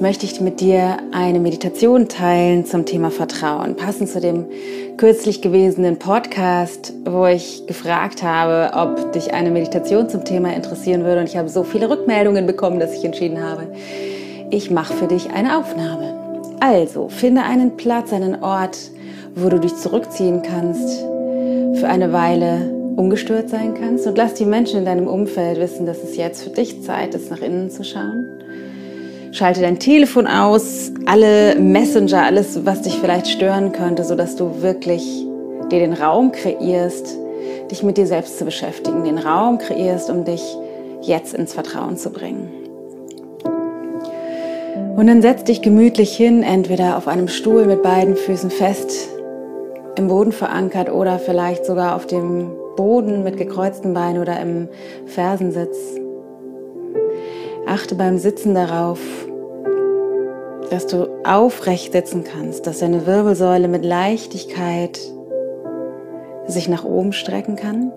möchte ich mit dir eine Meditation teilen zum Thema Vertrauen, passend zu dem kürzlich gewesenen Podcast, wo ich gefragt habe, ob dich eine Meditation zum Thema interessieren würde. Und ich habe so viele Rückmeldungen bekommen, dass ich entschieden habe, ich mache für dich eine Aufnahme. Also, finde einen Platz, einen Ort, wo du dich zurückziehen kannst, für eine Weile ungestört sein kannst und lass die Menschen in deinem Umfeld wissen, dass es jetzt für dich Zeit ist, nach innen zu schauen Schalte dein Telefon aus, alle Messenger, alles, was dich vielleicht stören könnte, sodass du wirklich dir den Raum kreierst, dich mit dir selbst zu beschäftigen, den Raum kreierst, um dich jetzt ins Vertrauen zu bringen. Und dann setz dich gemütlich hin, entweder auf einem Stuhl mit beiden Füßen fest im Boden verankert oder vielleicht sogar auf dem Boden mit gekreuzten Beinen oder im Fersensitz. Achte beim Sitzen darauf, dass du aufrecht sitzen kannst, dass deine Wirbelsäule mit Leichtigkeit sich nach oben strecken kann.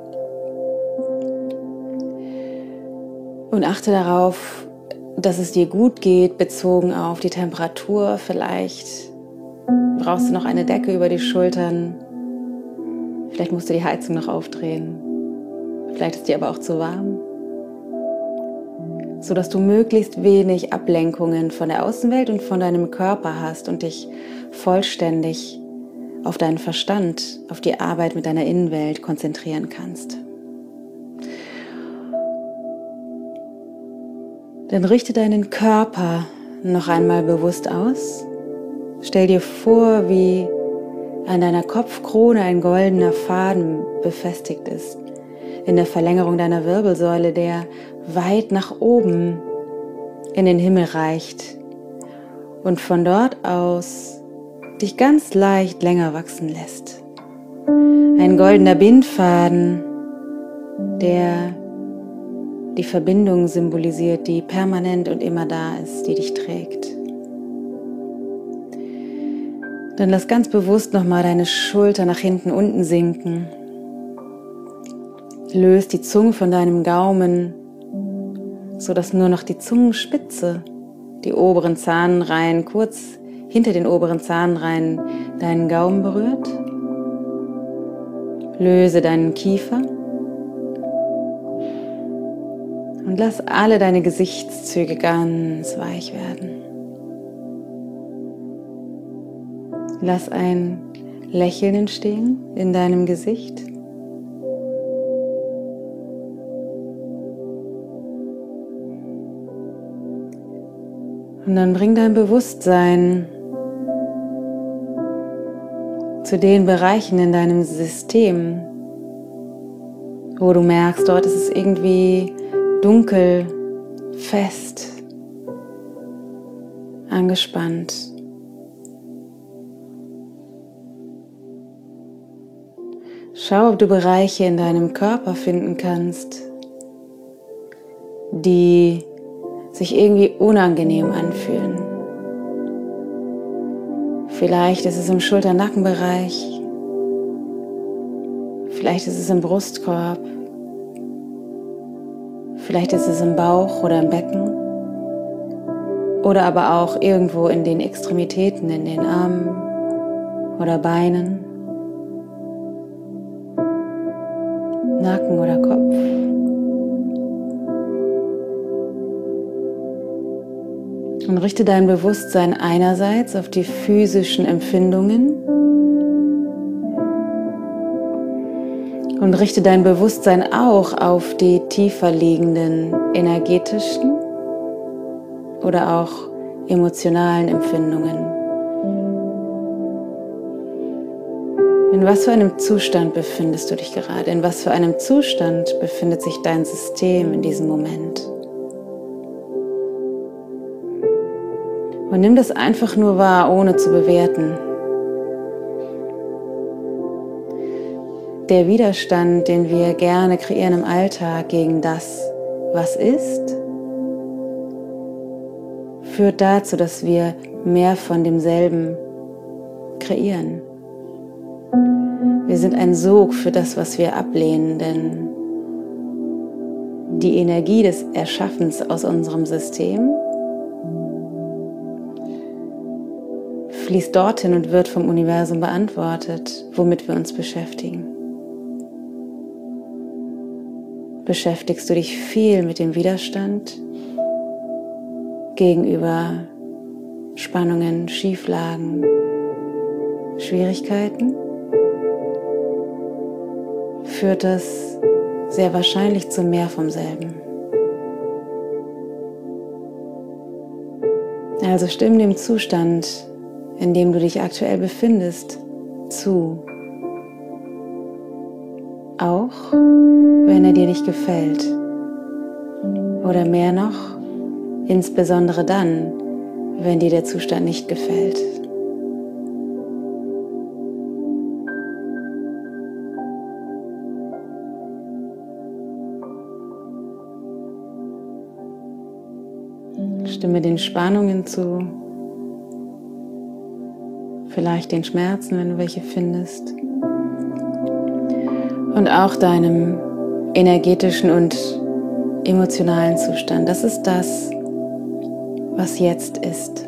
Und achte darauf, dass es dir gut geht, bezogen auf die Temperatur. Vielleicht brauchst du noch eine Decke über die Schultern. Vielleicht musst du die Heizung noch aufdrehen. Vielleicht ist dir aber auch zu warm so dass du möglichst wenig Ablenkungen von der Außenwelt und von deinem Körper hast und dich vollständig auf deinen Verstand, auf die Arbeit mit deiner Innenwelt konzentrieren kannst. Dann richte deinen Körper noch einmal bewusst aus. Stell dir vor, wie an deiner Kopfkrone ein goldener Faden befestigt ist in der Verlängerung deiner Wirbelsäule, der weit nach oben in den Himmel reicht und von dort aus dich ganz leicht länger wachsen lässt. Ein goldener Bindfaden, der die Verbindung symbolisiert, die permanent und immer da ist, die dich trägt. Dann lass ganz bewusst nochmal deine Schulter nach hinten unten sinken Löst die Zunge von deinem Gaumen, sodass nur noch die Zungenspitze, die oberen Zahnreihen kurz hinter den oberen Zahnreihen deinen Gaumen berührt. Löse deinen Kiefer und lass alle deine Gesichtszüge ganz weich werden. Lass ein Lächeln entstehen in deinem Gesicht. Und dann bring dein Bewusstsein zu den Bereichen in deinem System, wo du merkst, dort ist es irgendwie dunkel, fest, angespannt. Schau, ob du Bereiche in deinem Körper finden kannst, die sich irgendwie unangenehm anfühlen. Vielleicht ist es im Schulter-Nackenbereich, vielleicht ist es im Brustkorb, vielleicht ist es im Bauch oder im Becken oder aber auch irgendwo in den Extremitäten, in den Armen oder Beinen, Nacken oder Kopf. Und richte dein Bewusstsein einerseits auf die physischen Empfindungen und richte dein Bewusstsein auch auf die tiefer liegenden energetischen oder auch emotionalen Empfindungen. In was für einem Zustand befindest du dich gerade? In was für einem Zustand befindet sich dein System in diesem Moment? Und nimm das einfach nur wahr, ohne zu bewerten. der Widerstand, den wir gerne kreieren im Alltag gegen das, was ist, führt dazu, dass wir mehr von demselben kreieren. Wir sind ein Sog für das, was wir ablehnen, denn die Energie des Erschaffens aus unserem System fließt dorthin und wird vom Universum beantwortet, womit wir uns beschäftigen. Beschäftigst du dich viel mit dem Widerstand gegenüber Spannungen, Schieflagen, Schwierigkeiten? Führt das sehr wahrscheinlich zu mehr vom selben. Also stimm dem Zustand in dem du dich aktuell befindest, zu. Auch wenn er dir nicht gefällt. Oder mehr noch, insbesondere dann, wenn dir der Zustand nicht gefällt. Stimme den Spannungen zu, vielleicht den Schmerzen, wenn du welche findest. Und auch deinem energetischen und emotionalen Zustand. Das ist das, was jetzt ist.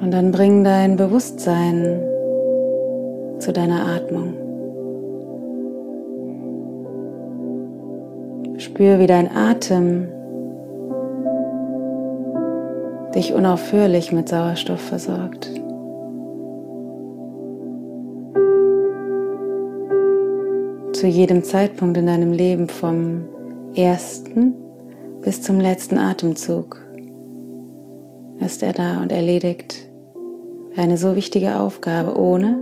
Und dann bring dein Bewusstsein zu deiner Atmung. Spür, wie dein Atem dich unaufhörlich mit Sauerstoff versorgt. Zu jedem Zeitpunkt in deinem Leben vom ersten bis zum letzten Atemzug ist er da und erledigt eine so wichtige Aufgabe ohne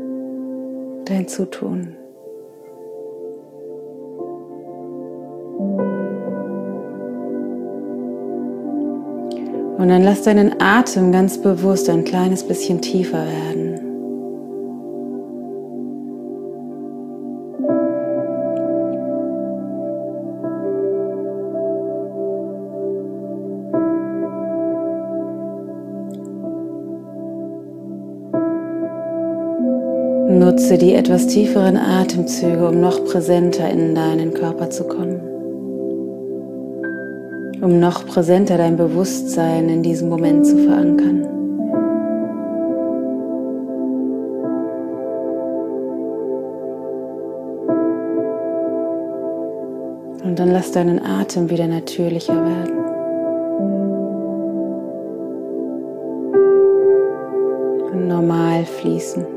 dein Zutun. Und dann lass deinen Atem ganz bewusst ein kleines bisschen tiefer werden. Nutze die etwas tieferen Atemzüge, um noch präsenter in deinen Körper zu kommen um noch präsenter dein Bewusstsein in diesem Moment zu verankern. Und dann lass deinen Atem wieder natürlicher werden. Und normal fließen.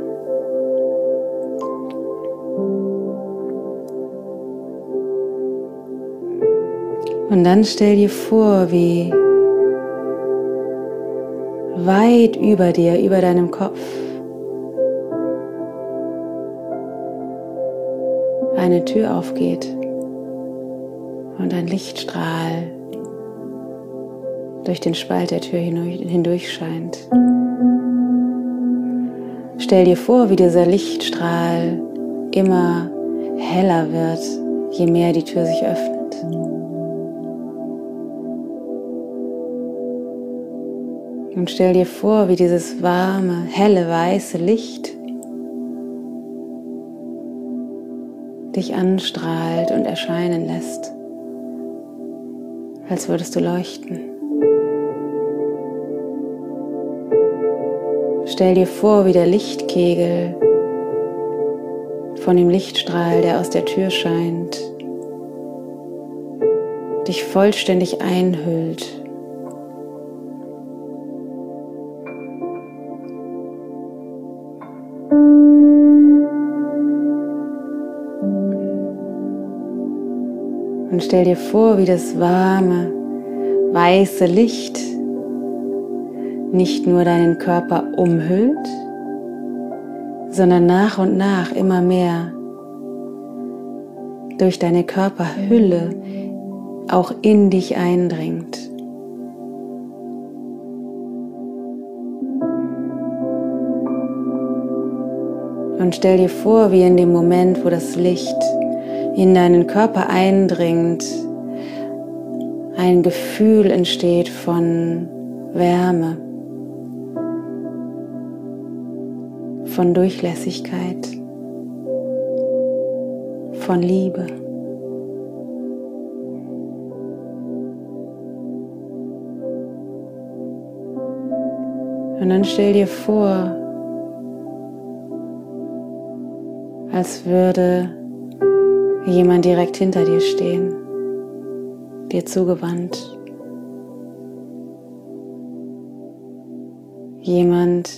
Und dann stell dir vor, wie weit über dir, über deinem Kopf, eine Tür aufgeht und ein Lichtstrahl durch den Spalt der Tür hindurch scheint. Stell dir vor, wie dieser Lichtstrahl immer heller wird, je mehr die Tür sich öffnet. Und stell dir vor, wie dieses warme, helle, weiße Licht dich anstrahlt und erscheinen lässt, als würdest du leuchten. Stell dir vor, wie der Lichtkegel von dem Lichtstrahl, der aus der Tür scheint, dich vollständig einhüllt Und stell dir vor, wie das warme, weiße Licht nicht nur deinen Körper umhüllt, sondern nach und nach immer mehr durch deine Körperhülle auch in dich eindringt. Und stell dir vor, wie in dem Moment, wo das Licht in deinen Körper eindringt, ein Gefühl entsteht von Wärme, von Durchlässigkeit, von Liebe. Und dann stell dir vor, als würde jemand direkt hinter dir stehen, dir zugewandt. Jemand,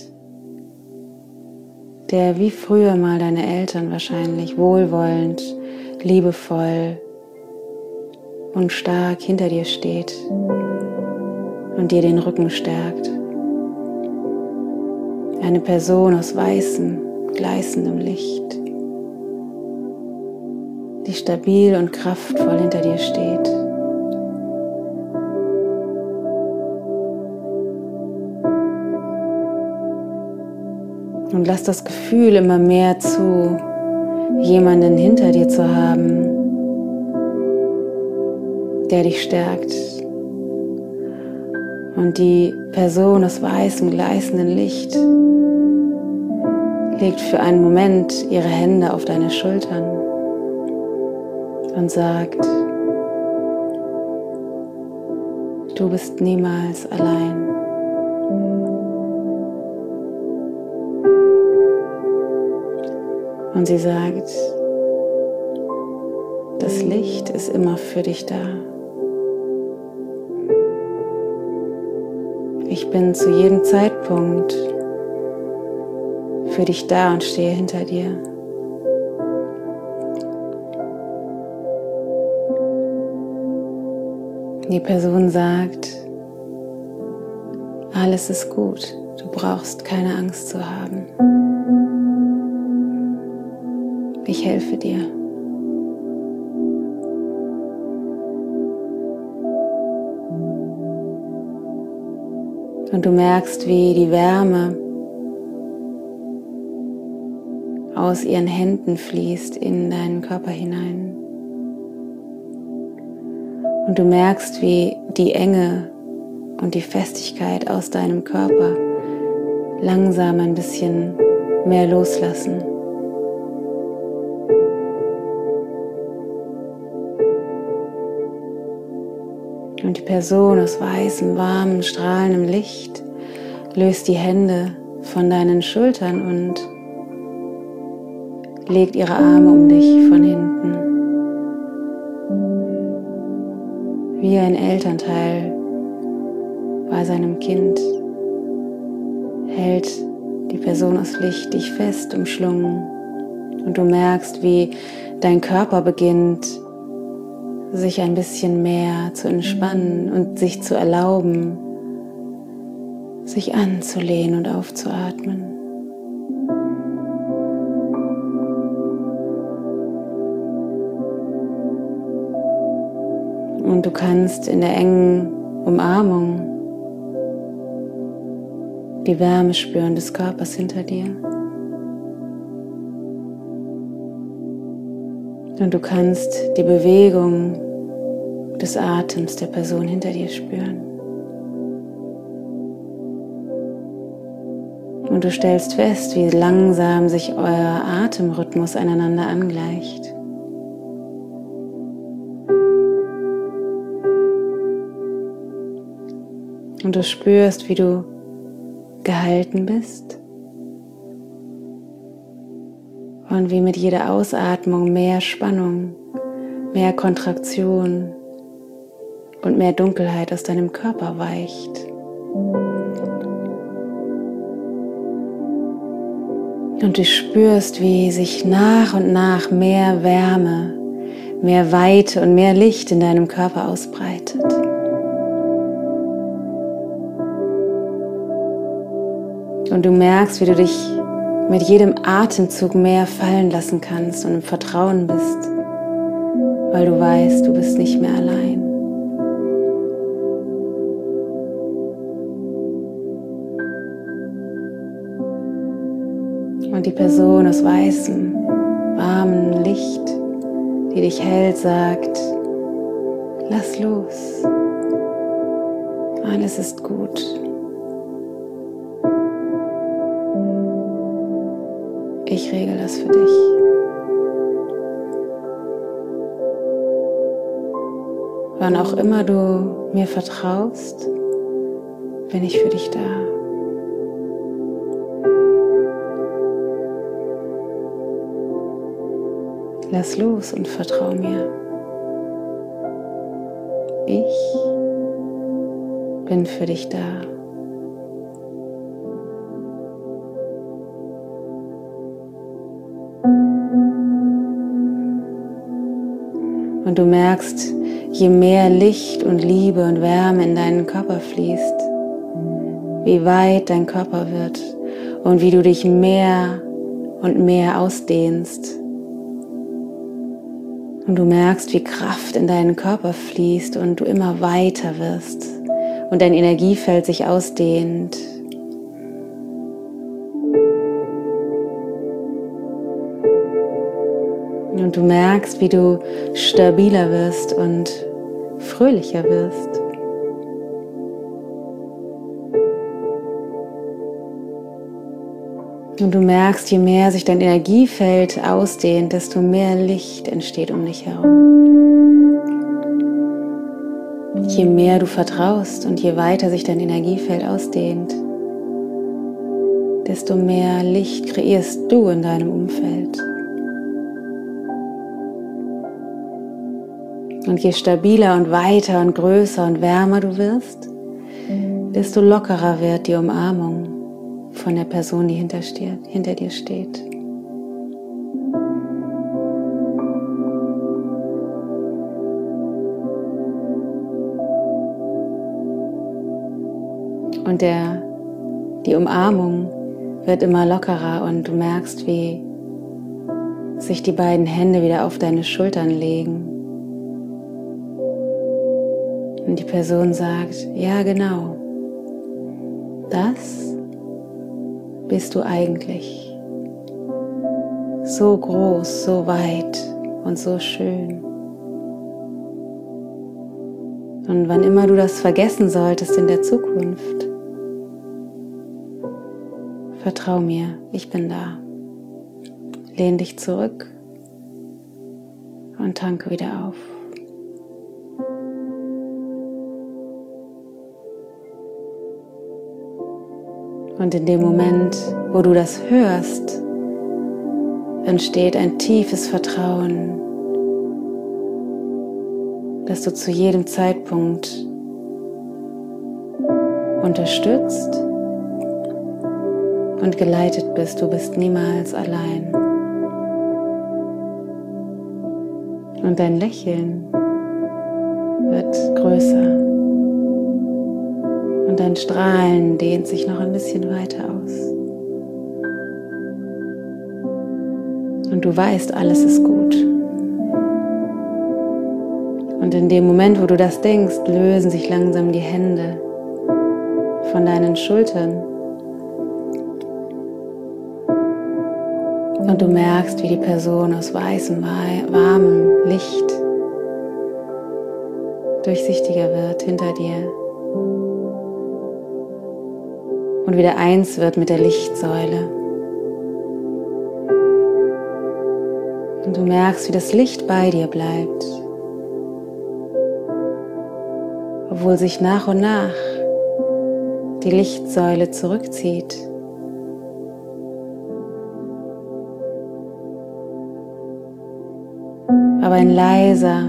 der wie früher mal deine Eltern wahrscheinlich wohlwollend, liebevoll und stark hinter dir steht und dir den Rücken stärkt. Eine Person aus weißem, gleißendem Licht die stabil und kraftvoll hinter dir steht. Und lass das Gefühl immer mehr zu, jemanden hinter dir zu haben, der dich stärkt. Und die Person aus weißem, gleißenden Licht legt für einen Moment ihre Hände auf deine Schultern und sagt, du bist niemals allein. Und sie sagt, das Licht ist immer für dich da. Ich bin zu jedem Zeitpunkt für dich da und stehe hinter dir. Die Person sagt, alles ist gut, du brauchst keine Angst zu haben. Ich helfe dir. Und du merkst, wie die Wärme aus ihren Händen fließt in deinen Körper hinein. Und du merkst, wie die Enge und die Festigkeit aus deinem Körper langsam ein bisschen mehr loslassen. Und die Person aus weißem, warmem, strahlendem Licht löst die Hände von deinen Schultern und legt ihre Arme um dich von hinten. Wie ein Elternteil bei seinem Kind hält die Person aus Licht dich fest umschlungen und du merkst, wie dein Körper beginnt, sich ein bisschen mehr zu entspannen und sich zu erlauben, sich anzulehnen und aufzuatmen. Und du kannst in der engen Umarmung die Wärme spüren des Körpers hinter dir. Und du kannst die Bewegung des Atems der Person hinter dir spüren. Und du stellst fest, wie langsam sich euer Atemrhythmus einander angleicht. Und du spürst, wie du gehalten bist. Und wie mit jeder Ausatmung mehr Spannung, mehr Kontraktion und mehr Dunkelheit aus deinem Körper weicht. Und du spürst, wie sich nach und nach mehr Wärme, mehr Weite und mehr Licht in deinem Körper ausbreitet. Und du merkst, wie du dich mit jedem Atemzug mehr fallen lassen kannst und im Vertrauen bist, weil du weißt, du bist nicht mehr allein. Und die Person aus weißem, warmen Licht, die dich hält, sagt, lass los. Alles ist gut. Ich regel das für dich. Wann auch immer du mir vertraust, bin ich für dich da. Lass los und vertrau mir. Ich bin für dich da. Und du merkst, je mehr Licht und Liebe und Wärme in deinen Körper fließt, wie weit dein Körper wird und wie du dich mehr und mehr ausdehnst. Und du merkst, wie Kraft in deinen Körper fließt und du immer weiter wirst und dein Energiefeld sich ausdehnt. Du merkst, wie du stabiler wirst und fröhlicher wirst. Und du merkst, je mehr sich dein Energiefeld ausdehnt, desto mehr Licht entsteht um dich herum. Je mehr du vertraust und je weiter sich dein Energiefeld ausdehnt, desto mehr Licht kreierst du in deinem Umfeld. Und je stabiler und weiter und größer und wärmer du wirst, desto lockerer wird die Umarmung von der Person, die hinter, dir, hinter dir steht. Und der, die Umarmung wird immer lockerer und du merkst, wie sich die beiden Hände wieder auf deine Schultern legen. Und die Person sagt, ja genau, das bist du eigentlich? So groß, so weit und so schön. Und wann immer du das vergessen solltest in der Zukunft, vertrau mir, ich bin da. Lehn dich zurück und tanke wieder auf. Und in dem Moment, wo du das hörst, entsteht ein tiefes Vertrauen, dass du zu jedem Zeitpunkt unterstützt und geleitet bist. Du bist niemals allein. Und dein Lächeln wird größer. Dein Strahlen dehnt sich noch ein bisschen weiter aus. Und du weißt, alles ist gut. Und in dem Moment, wo du das denkst, lösen sich langsam die Hände von deinen Schultern. Und du merkst, wie die Person aus weißem, warmem Licht durchsichtiger wird hinter dir und wieder eins wird mit der Lichtsäule. Und du merkst, wie das Licht bei dir bleibt, obwohl sich nach und nach die Lichtsäule zurückzieht. Aber ein leiser,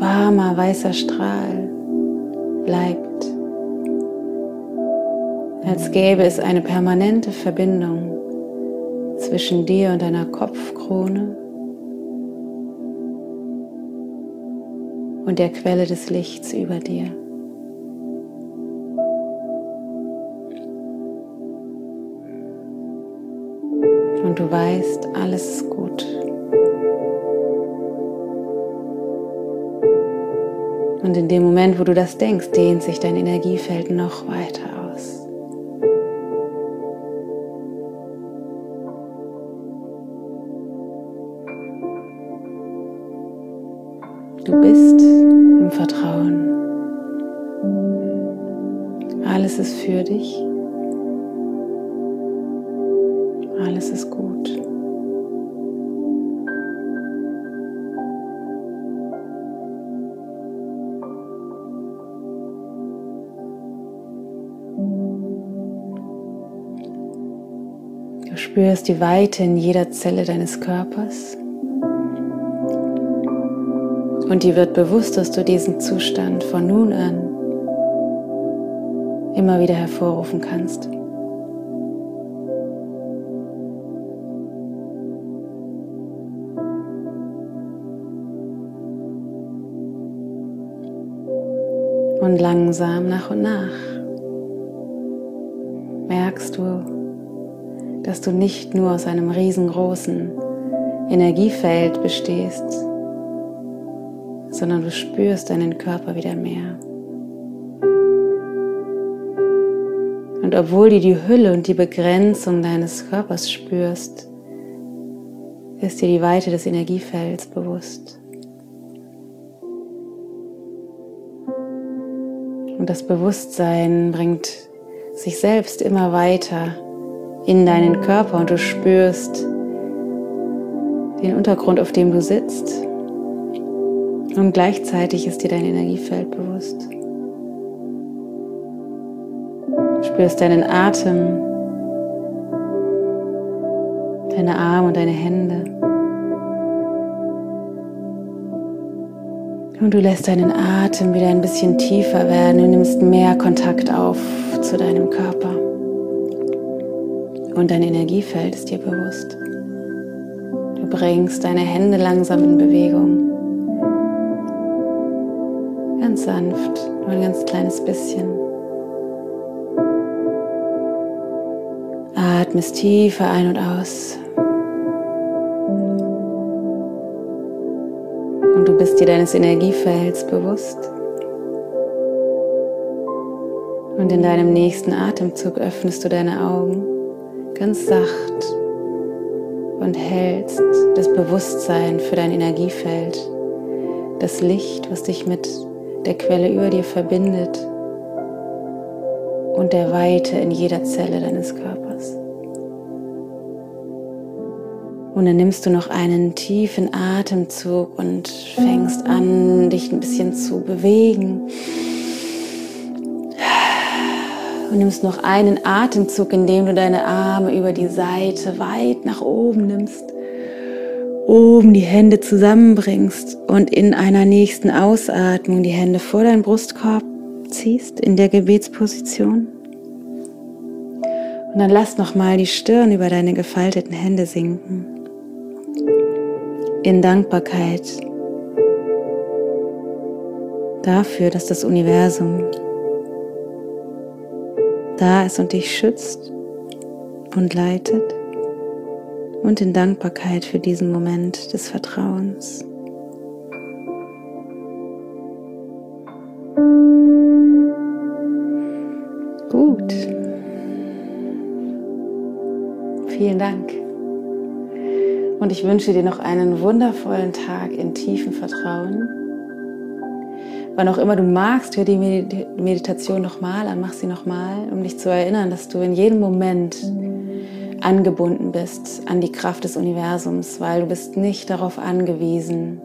warmer, weißer Strahl bleibt als gäbe es eine permanente Verbindung zwischen dir und deiner Kopfkrone und der Quelle des Lichts über dir. Und du weißt, alles ist gut. Und in dem Moment, wo du das denkst, dehnt sich dein Energiefeld noch weiter aus. Spürst die Weite in jeder Zelle deines Körpers. Und dir wird bewusst, dass du diesen Zustand von nun an immer wieder hervorrufen kannst. Und langsam nach und nach du nicht nur aus einem riesengroßen Energiefeld bestehst, sondern du spürst deinen Körper wieder mehr. Und obwohl du die Hülle und die Begrenzung deines Körpers spürst, ist dir die Weite des Energiefelds bewusst. Und das Bewusstsein bringt sich selbst immer weiter in deinen Körper und du spürst den Untergrund, auf dem du sitzt. Und gleichzeitig ist dir dein Energiefeld bewusst. Du spürst deinen Atem, deine Arme und deine Hände. Und du lässt deinen Atem wieder ein bisschen tiefer werden. Du nimmst mehr Kontakt auf zu deinem Körper. Und dein Energiefeld ist dir bewusst. Du bringst deine Hände langsam in Bewegung. Ganz sanft, nur ein ganz kleines bisschen. Atmest tiefer ein und aus. Und du bist dir deines Energiefelds bewusst. Und in deinem nächsten Atemzug öffnest du deine Augen ganz sacht und hältst das Bewusstsein für dein Energiefeld, das Licht, was dich mit der Quelle über dir verbindet und der Weite in jeder Zelle deines Körpers. Und dann nimmst du noch einen tiefen Atemzug und fängst an, dich ein bisschen zu bewegen und nimmst noch einen Atemzug, indem du deine Arme über die Seite weit nach oben nimmst. Oben die Hände zusammenbringst und in einer nächsten Ausatmung die Hände vor deinen Brustkorb ziehst in der Gebetsposition. Und dann lass nochmal die Stirn über deine gefalteten Hände sinken. In Dankbarkeit dafür, dass das Universum da ist und dich schützt und leitet und in Dankbarkeit für diesen Moment des Vertrauens. Gut. Vielen Dank. Und ich wünsche dir noch einen wundervollen Tag in tiefem Vertrauen Wann auch immer du magst, hör die Meditation nochmal an, mach sie nochmal, um dich zu erinnern, dass du in jedem Moment angebunden bist an die Kraft des Universums, weil du bist nicht darauf angewiesen,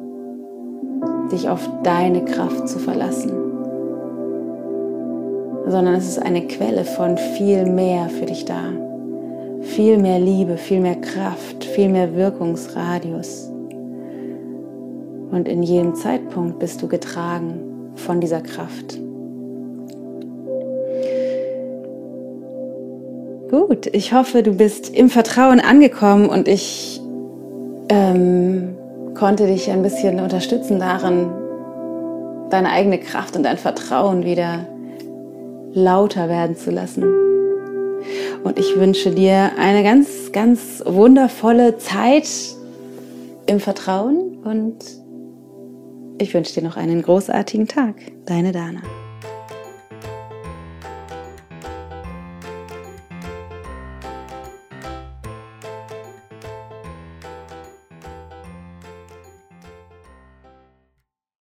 dich auf deine Kraft zu verlassen, sondern es ist eine Quelle von viel mehr für dich da. Viel mehr Liebe, viel mehr Kraft, viel mehr Wirkungsradius. Und in jedem Zeitpunkt bist du getragen von dieser Kraft. Gut, ich hoffe, du bist im Vertrauen angekommen und ich ähm, konnte dich ein bisschen unterstützen darin, deine eigene Kraft und dein Vertrauen wieder lauter werden zu lassen. Und ich wünsche dir eine ganz, ganz wundervolle Zeit im Vertrauen und ich wünsche dir noch einen großartigen Tag. Deine Dana.